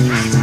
Mm-hmm.